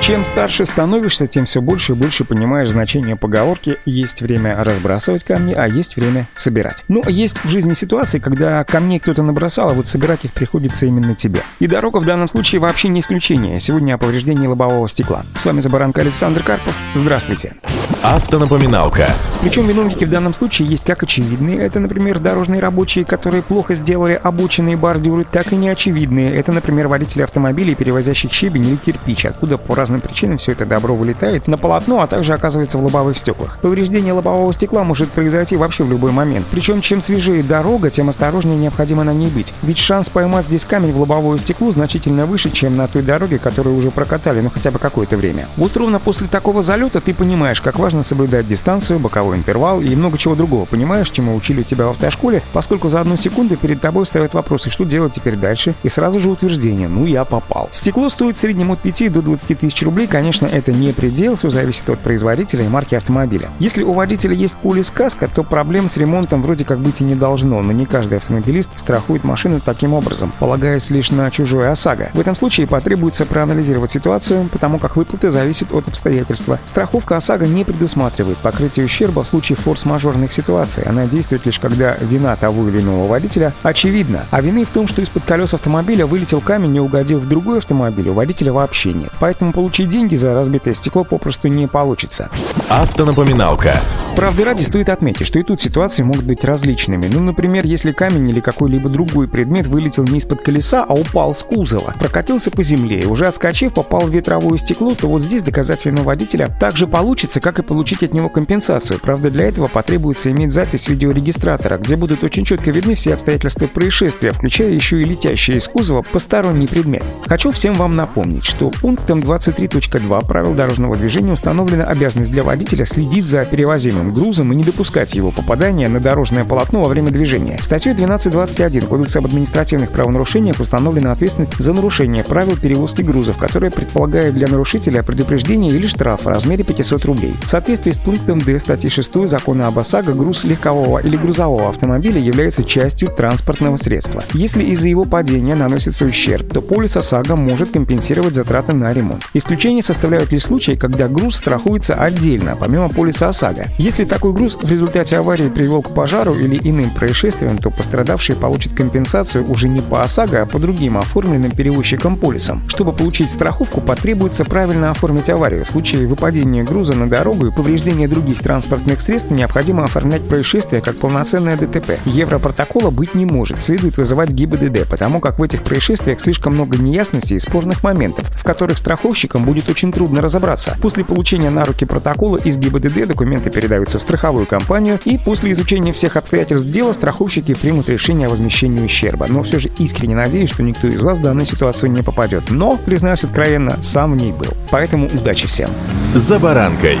Чем старше становишься, тем все больше и больше понимаешь значение поговорки «есть время разбрасывать камни, а есть время собирать». Ну, есть в жизни ситуации, когда камней кто-то набросал, а вот собирать их приходится именно тебе. И дорога в данном случае вообще не исключение. Сегодня о повреждении лобового стекла. С вами Забаранка Александр Карпов. Здравствуйте. Автонапоминалка. Причем виновники в данном случае есть как очевидные, это, например, дорожные рабочие, которые плохо сделали обочины и бордюры, так и неочевидные, это, например, водители автомобилей, перевозящих щебень или кирпич, откуда по разным причинам все это добро вылетает на полотно, а также оказывается в лобовых стеклах. Повреждение лобового стекла может произойти вообще в любой момент. Причем чем свежее дорога, тем осторожнее необходимо на ней быть. Ведь шанс поймать здесь камень в лобовое стекло значительно выше, чем на той дороге, которую уже прокатали, ну хотя бы какое-то время. Вот ровно после такого залета ты понимаешь, как важно соблюдать дистанцию, боковой интервал и много чего другого. Понимаешь, чему учили тебя в автошколе, поскольку за одну секунду перед тобой встают вопросы, что делать теперь дальше, и сразу же утверждение «ну я попал». Стекло стоит в среднем от 5 до 20 тысяч рублей, конечно, это не предел, все зависит от производителя и марки автомобиля. Если у водителя есть полис каска, то проблем с ремонтом вроде как быть и не должно, но не каждый автомобилист страхует машину таким образом, полагаясь лишь на чужое ОСАГО. В этом случае потребуется проанализировать ситуацию, потому как выплаты зависят от обстоятельства. Страховка ОСАГО не предусматривает покрытие ущерба в случае форс-мажорных ситуаций. Она действует лишь когда вина того или иного водителя очевидна, а вины в том, что из-под колес автомобиля вылетел камень и угодил в другой автомобиль, у водителя вообще нет. Поэтому получить деньги за разбитое стекло попросту не получится. Автонапоминалка. Правды ради стоит отметить, что и тут ситуации могут быть различными. Ну, например, если камень или какой-либо другой предмет вылетел не из-под колеса, а упал с кузова, прокатился по земле и уже отскочив попал в ветровое стекло, то вот здесь доказать вину водителя также получится, как и получить от него компенсацию. Правда, для этого потребуется иметь запись видеорегистратора, где будут очень четко видны все обстоятельства происшествия, включая еще и летящий из кузова посторонний предмет. Хочу всем вам напомнить, что пунктом 23.2 2 правил дорожного движения установлена обязанность для водителя следить за перевозимым грузом и не допускать его попадания на дорожное полотно во время движения. Статьей 12.21 Кодекса об административных правонарушениях установлена ответственность за нарушение правил перевозки грузов, которая предполагает для нарушителя предупреждение или штраф в размере 500 рублей. В соответствии с пунктом Д статьи 6 Закона об ОСАГО груз легкового или грузового автомобиля является частью транспортного средства. Если из-за его падения наносится ущерб, то полис ОСАГО может компенсировать затраты на ремонт. Исключение составляют лишь случаи, когда груз страхуется отдельно, помимо полиса ОСАГО. Если такой груз в результате аварии привел к пожару или иным происшествиям, то пострадавший получит компенсацию уже не по ОСАГО, а по другим оформленным перевозчикам полисам. Чтобы получить страховку, потребуется правильно оформить аварию. В случае выпадения груза на дорогу и повреждения других транспортных средств необходимо оформлять происшествие как полноценное ДТП. Европротокола быть не может, следует вызывать ГИБДД, потому как в этих происшествиях слишком много неясностей и спорных моментов, в которых страховщикам будет очень трудно разобраться. После получения на руки протокола из ГИБДД документы передаются в страховую компанию, и после изучения всех обстоятельств дела страховщики примут решение о возмещении ущерба. Но все же искренне надеюсь, что никто из вас в данную ситуацию не попадет. Но, признаюсь откровенно, сам в ней был. Поэтому удачи всем. За баранкой.